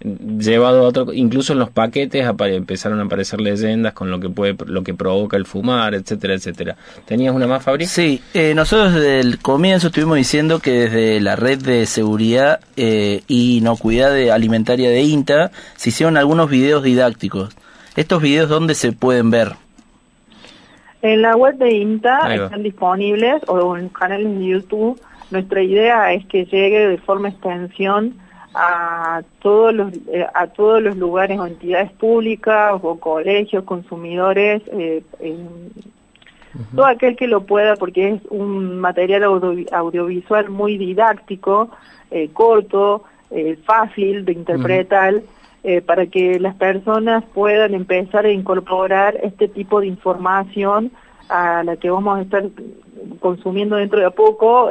Speaker 2: llevado a otro, incluso en los paquetes empezaron a aparecer leyendas con lo que puede, lo que provoca el fumar, etcétera, etcétera. ¿Tenías una más, Fabri?
Speaker 3: Sí, eh, nosotros desde el comienzo estuvimos diciendo que desde la red de seguridad eh, y inocuidad de alimentaria de INTA se hicieron algunos videos didácticos. ¿Estos videos dónde se pueden ver?
Speaker 13: En la web de INTA están disponibles o en canales de YouTube. Nuestra idea es que llegue de forma extensión a todos los eh, a todos los lugares o entidades públicas o colegios, consumidores, eh, todo aquel que lo pueda porque es un material audiovisual muy didáctico, eh, corto, fácil de interpretar. para que las personas puedan empezar a incorporar este tipo de información a la que vamos a estar consumiendo dentro de a poco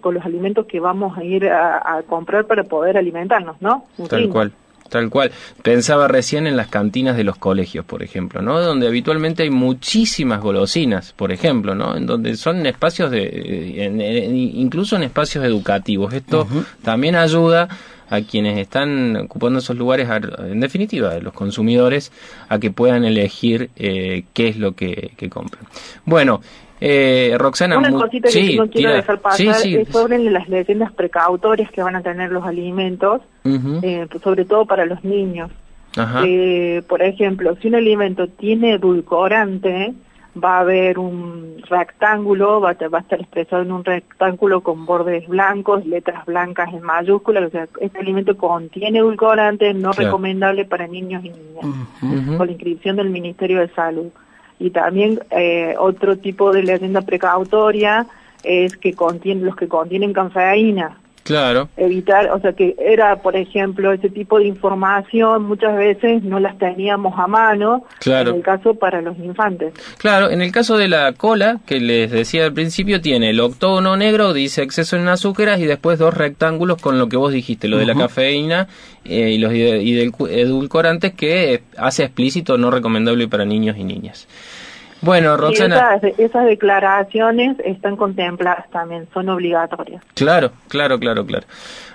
Speaker 13: con los alimentos que vamos a ir a, comprar para poder alimentarnos, ¿no?
Speaker 2: Tal cual. Tal cual. Pensaba recién en las cantinas de los colegios, por ejemplo, ¿no? Donde habitualmente hay muchísimas golosinas, por ejemplo, ¿no? En donde son espacios de, incluso en espacios educativos. Esto también ayuda a quienes están ocupando esos lugares, en definitiva, los consumidores, a que puedan elegir eh, qué es lo que, que compran. Bueno, eh, Roxana,
Speaker 13: una cosita que no quiero dejar pasar es sobre las leyendas precautorias que van a tener los alimentos, eh, sobre todo para los niños. Eh, por ejemplo, si un alimento tiene edulcorante, va a haber un rectángulo, va a, estar expresado en un rectángulo con bordes blancos, letras blancas en mayúsculas, o sea, este alimento contiene edulcorante, no recomendable para niños y niñas, con la inscripción del Ministerio de Salud. Y también eh, otro tipo de leyenda precautoria es que contiene, los que contienen cafeína.
Speaker 2: Claro.
Speaker 13: Evitar, o sea que era, por ejemplo, ese tipo de información muchas veces no las teníamos a mano.
Speaker 2: Claro.
Speaker 13: En el caso para los infantes.
Speaker 2: Claro, en el caso de la cola, que les decía al principio, tiene el octógono negro, dice exceso en azúcares y después dos rectángulos con lo que vos dijiste, lo de la cafeína eh, y los edulcorantes que hace explícito no recomendable para niños y niñas. Bueno, Roxana.
Speaker 13: esas, declaraciones están contempladas también, son obligatorias.
Speaker 2: Claro, claro, claro, claro.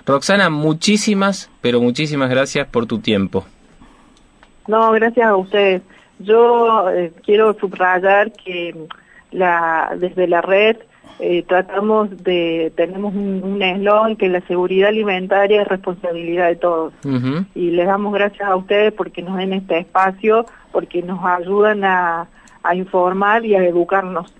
Speaker 2: Roxana, muchísimas, pero muchísimas gracias por tu tiempo.
Speaker 13: No, gracias a ustedes. Yo eh, quiero subrayar que la, desde la red eh, tratamos de, tenemos un eslogan que la seguridad alimentaria es responsabilidad de todos. Y les damos gracias a ustedes porque nos den este espacio, porque nos ayudan a a informar y a educarnos.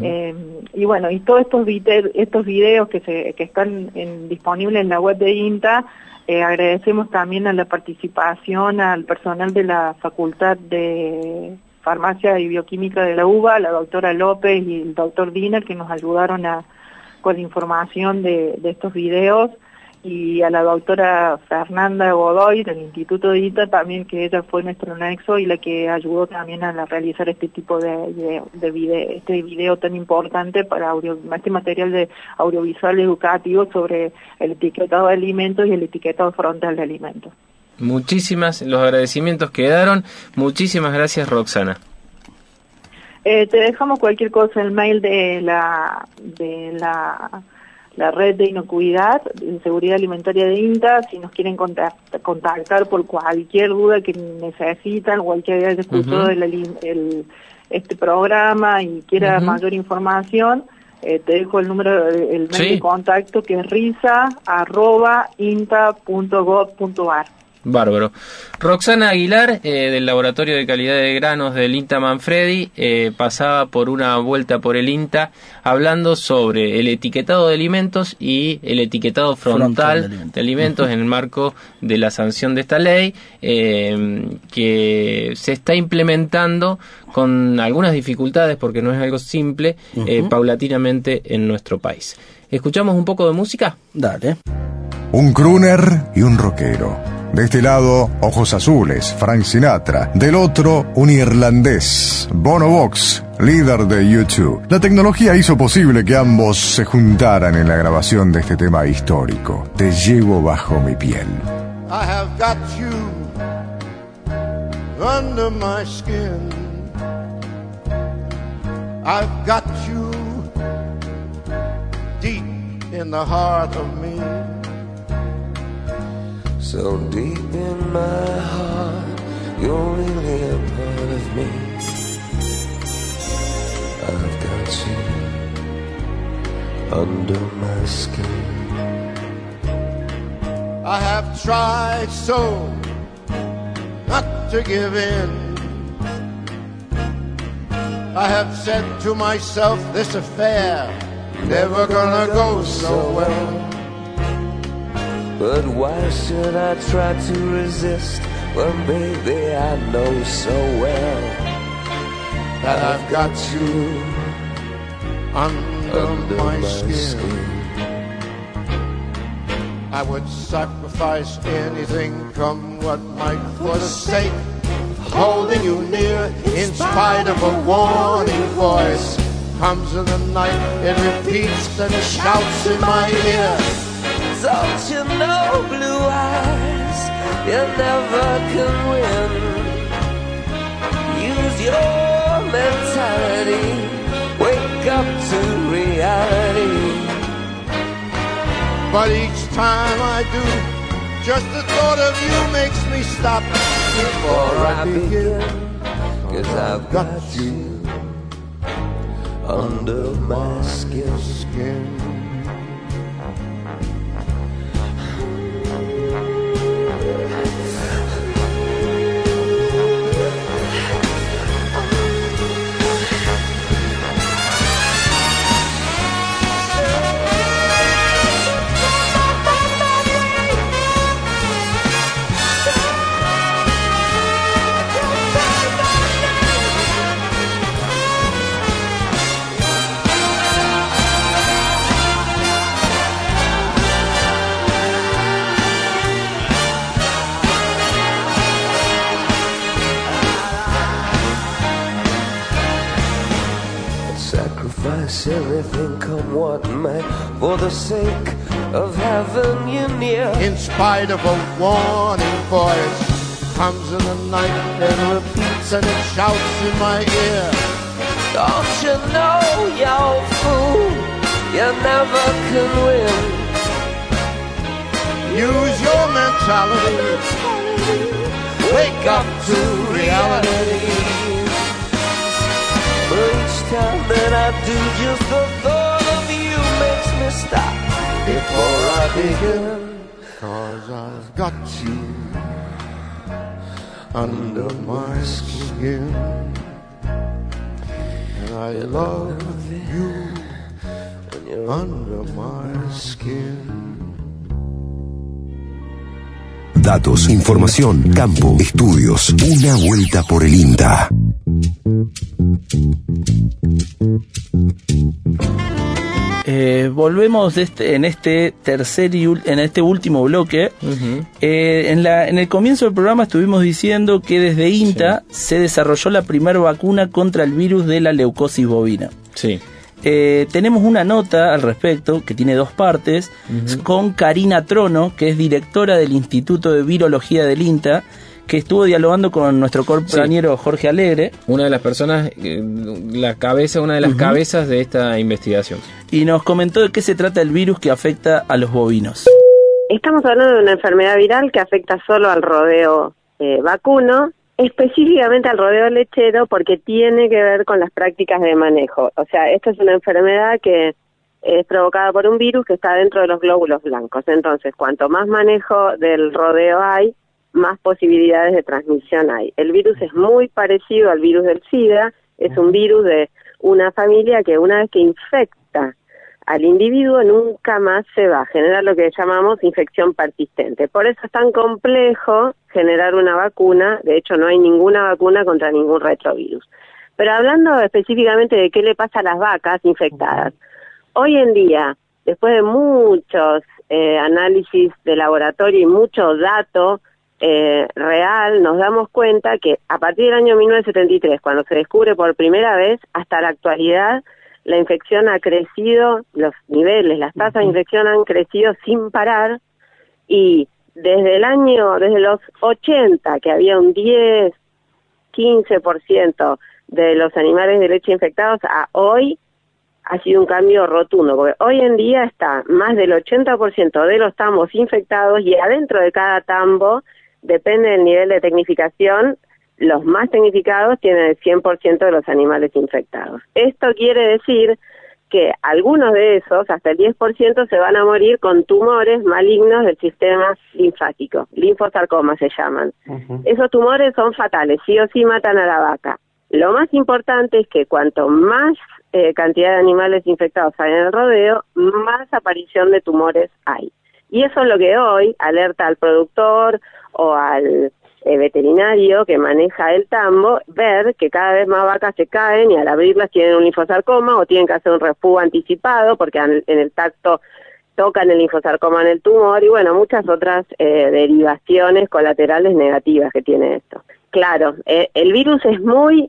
Speaker 13: Eh, y bueno, y todos estos, estos videos que, se, que están disponibles en la web de INTA, eh, agradecemos también a la participación al personal de la Facultad de Farmacia y Bioquímica de la UBA, la doctora López y el doctor Diner, que nos ayudaron a, con la información de, de estos videos y a la doctora Fernanda Godoy del Instituto de ITA también, que ella fue nuestro nexo y la que ayudó también a realizar este tipo de, de, video, este video tan importante para audio, este material de audiovisual educativo sobre el etiquetado de alimentos y el etiquetado frontal de alimentos.
Speaker 2: Muchísimas, los agradecimientos quedaron. Muchísimas gracias, Roxana.
Speaker 13: Eh, te dejamos cualquier cosa, el mail de la, de la la red de inocuidad en seguridad alimentaria de INTA, si nos quieren contactar, por cualquier duda que necesitan, cualquier haya escuchado el, este programa y quiera mayor información, eh, te dejo el número, el mail de contacto que es risa.inta.gov.ar.
Speaker 2: Bárbaro. Roxana Aguilar, eh, del Laboratorio de Calidad de Granos del INTA Manfredi, eh, pasaba por una vuelta por el INTA hablando sobre el etiquetado de alimentos y el etiquetado frontal, de, alimentos. en el marco de la sanción de esta ley, eh, que se está implementando con algunas dificultades, porque no es algo simple, paulatinamente en nuestro país. ¿Escuchamos un poco de música?
Speaker 3: Dale.
Speaker 5: Un crooner y un rockero de este lado, Ojos Azules, Frank Sinatra. Del otro, un irlandés, Bono Vox, líder de YouTube. La tecnología hizo posible que ambos se juntaran en la grabación de este tema histórico. Te llevo bajo mi piel.
Speaker 14: I have got you under my skin. I've got you deep in the heart of me.
Speaker 11: So deep in my heart, you're really a part of me. I've got you under my skin.
Speaker 14: I have tried so not to give in. I have said to myself, this affair never gonna go so well.
Speaker 11: But why should I try to resist when, baby, I know so well
Speaker 14: that I've got you under,
Speaker 11: under
Speaker 14: my,
Speaker 11: my
Speaker 14: skin.
Speaker 11: skin.
Speaker 14: I would sacrifice anything, come what might, for the sake of holding you near. In spite of a warning voice, comes in the night, it repeats and shouts in my ear.
Speaker 11: Don't you know, blue eyes, you never can win. Use your mentality, wake up to reality.
Speaker 14: But each time I do, just the thought of you makes me stop before I begin.
Speaker 11: Cause I've got you under my skin.
Speaker 14: skin.
Speaker 11: For the sake of having you near.
Speaker 14: In spite of a warning voice, comes in the night and repeats and it shouts in my ear.
Speaker 11: Don't you know, you fool, you never can win.
Speaker 14: Use your mentality, wake up to reality.
Speaker 11: But each time that I do, just the stop before I begin.
Speaker 14: Cause I've got you under my skin. And I love you
Speaker 11: when you're
Speaker 14: under my skin.
Speaker 1: Datos, información, campo, estudios. Una vuelta por el INTA.
Speaker 3: Eh, volvemos de este- en este tercer y en este último bloque. Eh, en, la, en el comienzo del programa estuvimos diciendo que desde INTA se desarrolló la primera vacuna contra el virus de la leucosis bovina.
Speaker 2: Sí.
Speaker 3: Eh, tenemos una nota al respecto que tiene dos partes con Karina Trono, que es directora del Instituto de Virología del INTA, que estuvo dialogando con nuestro compañero Jorge Alegre.
Speaker 2: Una de las personas, eh, la cabeza, una de las cabezas de esta investigación.
Speaker 3: y nos comentó de qué se trata el virus que afecta a los bovinos.
Speaker 15: Estamos hablando de una enfermedad viral que afecta solo al rodeo eh, vacuno, específicamente al rodeo lechero porque tiene que ver con las prácticas de manejo. O sea, esta es una enfermedad que es provocada por un virus que está dentro de los glóbulos blancos. Entonces, cuanto más manejo del rodeo hay, más posibilidades de transmisión hay. El virus es muy parecido al virus del SIDA, es un virus de una familia que una vez que infecta al individuo nunca más se va, genera lo que llamamos infección persistente. Por eso es tan complejo generar una vacuna, de hecho no hay ninguna vacuna contra ningún retrovirus. Pero hablando específicamente de qué le pasa a las vacas infectadas, hoy en día, después de muchos eh, análisis de laboratorio y mucho dato eh, real, nos damos cuenta que a partir del año 1973, cuando se descubre por primera vez, hasta la actualidad, la infección ha crecido, los niveles, las tasas de infección han crecido sin parar y desde el año, desde los 80, que había un 10, 15% de los animales de leche infectados, a hoy ha sido un cambio rotundo, porque hoy en día está más del 80% de los tambos infectados y adentro de cada tambo, depende del nivel de tecnificación, los más tecnificados tienen el 100% de los animales infectados. Esto quiere decir que algunos de esos, hasta el 10%, se van a morir con tumores malignos del sistema linfático, linfosarcoma se llaman. Esos tumores son fatales, sí o sí matan a la vaca. Lo más importante es que cuanto más eh, cantidad de animales infectados hay en el rodeo, más aparición de tumores hay. Y eso es lo que hoy alerta al productor o al eh, veterinario que maneja el tambo, ver que cada vez más vacas se caen y al abrirlas tienen un linfosarcoma o tienen que hacer un refugio anticipado porque en, el tacto tocan el linfosarcoma en el tumor y bueno, muchas otras eh, derivaciones colaterales negativas que tiene esto. Claro, eh, el virus es muy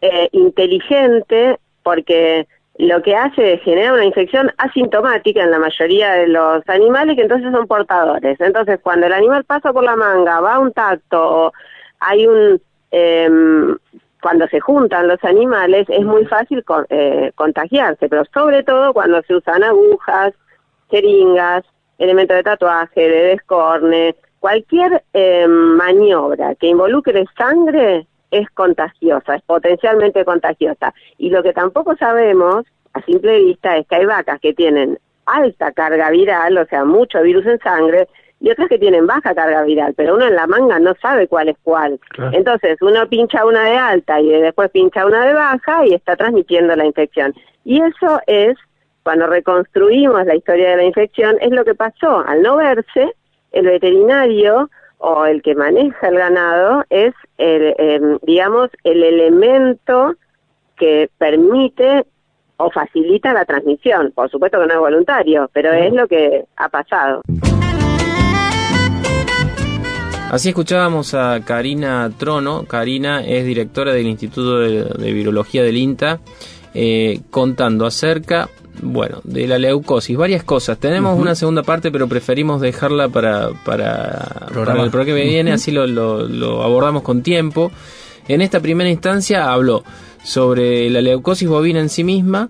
Speaker 15: eh, inteligente porque lo que hace es generar una infección asintomática en la mayoría de los animales que entonces son portadores. Entonces, cuando el animal pasa por la manga, va a un tacto hay un... em, cuando se juntan los animales es muy fácil con- eh, contagiarse, pero sobre todo cuando se usan agujas, jeringas, elementos de tatuaje, de descorne, cualquier eh, maniobra que involucre sangre es contagiosa, es potencialmente contagiosa. Y lo que tampoco sabemos a simple vista es que hay vacas que tienen alta carga viral, o sea, mucho virus en sangre, y otras que tienen baja carga viral, pero uno en la manga no sabe cuál es cuál.
Speaker 16: Claro.
Speaker 15: Entonces, uno pincha una de alta y después pincha una de baja y está transmitiendo la infección. Y eso es, cuando reconstruimos la historia de la infección, es lo que pasó. Al no verse, el veterinario o el que maneja el ganado es, el, em, digamos, el elemento que permite o facilita la transmisión. Por supuesto que no es voluntario, pero es lo que ha pasado.
Speaker 2: Así escuchábamos a Karina Trono. Karina es directora del Instituto de, de Virología del INTA, eh, contando acerca, bueno, de la leucosis, varias cosas. Tenemos una segunda parte, pero preferimos dejarla para, para, para el programa que viene, así lo, lo- lo abordamos con tiempo. En esta primera instancia habló sobre la leucosis bovina en sí misma,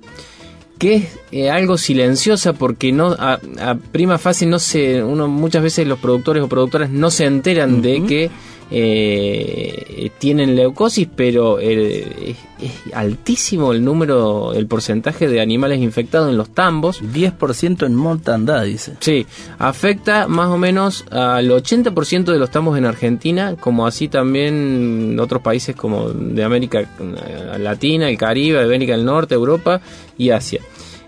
Speaker 2: que es eh, algo silenciosa porque no a, a prima fase no se uno muchas veces los productores o productoras no se enteran de que eh, tienen leucosis pero eh, es, altísimo el número el porcentaje de animales infectados en los tambos.
Speaker 3: 10% en mortandad dice.
Speaker 2: Sí afecta más o menos al 80% de los tambos en Argentina como así también en otros países como de América eh, Latina el Caribe América del Norte Europa y Asia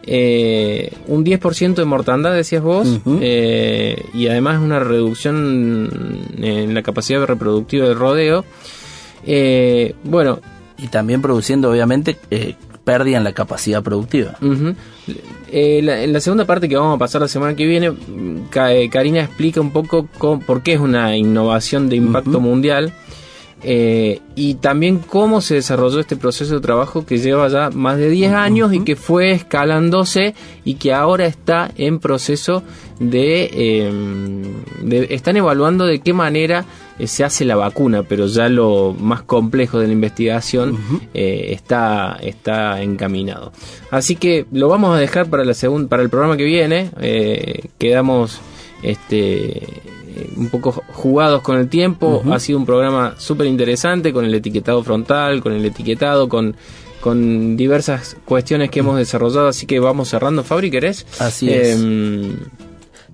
Speaker 2: eh, un 10% de mortandad, decías vos, eh, y además una reducción en la capacidad reproductiva del rodeo. Eh, bueno.
Speaker 3: Y también produciendo, obviamente, eh, pérdida en la capacidad productiva.
Speaker 2: Ujú. Eh, la- en la segunda parte que vamos a pasar la semana que viene, mm, eh, Karina explica un poco cómo- por qué es una innovación de impacto mundial eh, y también cómo se desarrolló este proceso de trabajo que lleva ya más de 10 años y que fue escalándose y que ahora está en proceso de, eh, de- están evaluando de qué manera eh, se hace la vacuna, pero ya lo más complejo de la investigación eh, está, está encaminado. Así que lo vamos a dejar para la para el programa que viene. quedamos este eh, un poco jugados con el tiempo. Ha sido un programa súper interesante con el etiquetado frontal, con el etiquetado, con con diversas cuestiones que hemos desarrollado, así que vamos cerrando. Fabri, ¿querés?
Speaker 3: Así es.
Speaker 2: Em,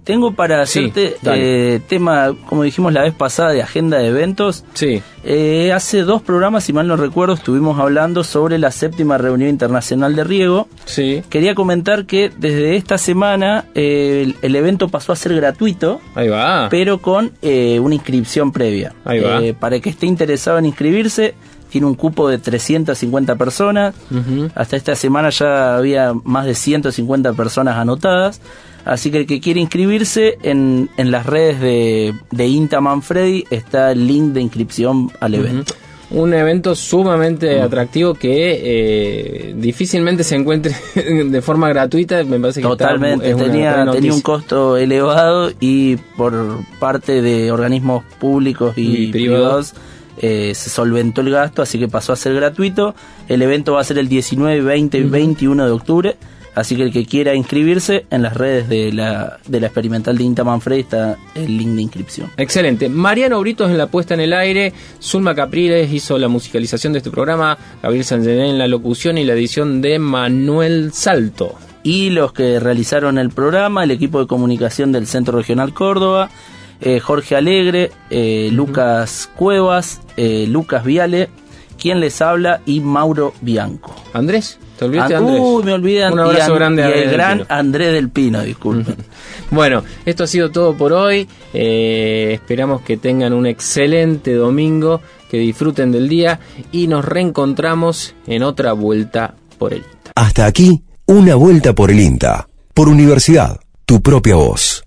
Speaker 3: Tengo para
Speaker 2: Sí,
Speaker 3: hacerte eh, tema, como dijimos la vez pasada, de agenda de eventos.
Speaker 2: Sí.
Speaker 3: Eh, hace dos programas, si mal no recuerdo, estuvimos hablando sobre la séptima reunión internacional de riego.
Speaker 2: Sí.
Speaker 3: Quería comentar que desde esta semana eh, el, el evento pasó a ser gratuito.
Speaker 2: Ahí va.
Speaker 3: Pero con eh, una inscripción previa.
Speaker 2: Ahí va.
Speaker 3: Eh, para el que esté interesado en inscribirse, tiene un cupo de 350 personas. Hasta esta semana ya había más de 150 personas anotadas. Así que el que quiere inscribirse en, en las redes de, de INTA Manfredi está el link de inscripción al evento.
Speaker 2: Un evento sumamente atractivo que eh, difícilmente se encuentre (laughs) de forma gratuita. Me parece que está-
Speaker 3: Totalmente,
Speaker 2: es una
Speaker 3: tenía, tenía un costo elevado y por parte de organismos públicos y,
Speaker 2: Y privados.
Speaker 3: privados eh, se solventó el gasto, así que pasó a ser gratuito. El evento va a ser el 19, 20 y 21 de octubre Así que el que quiera inscribirse en las redes de la, de la experimental de INTA Manfredi está el link de inscripción.
Speaker 2: Excelente. Mariano Britos en la puesta en el aire, Zulma Capriles hizo la musicalización de este programa, Gabriel Sanzené en la locución y la edición de Manuel Salto.
Speaker 3: Y los que realizaron el programa, el equipo de comunicación del Centro Regional Córdoba, eh, Jorge Alegre, eh, Lucas Cuevas, eh, Lucas Viale, quien les habla y Mauro Bianco.
Speaker 2: Andrés, ¿te olvidaste de
Speaker 3: Ah,
Speaker 2: Andrés?
Speaker 3: Uy, me olvidé
Speaker 2: Un
Speaker 3: y
Speaker 2: abrazo
Speaker 3: An-
Speaker 2: grande
Speaker 3: y
Speaker 2: a
Speaker 3: el
Speaker 2: Andrés del
Speaker 3: gran
Speaker 2: Pino.
Speaker 3: Andrés del Pino, disculpen. (laughs)
Speaker 2: Bueno, esto ha sido todo por hoy. Eh, esperamos que tengan un excelente domingo, que disfruten del día y nos reencontramos en otra vuelta por el
Speaker 1: Hasta aquí, una vuelta por el INTA. Por universidad, tu propia voz.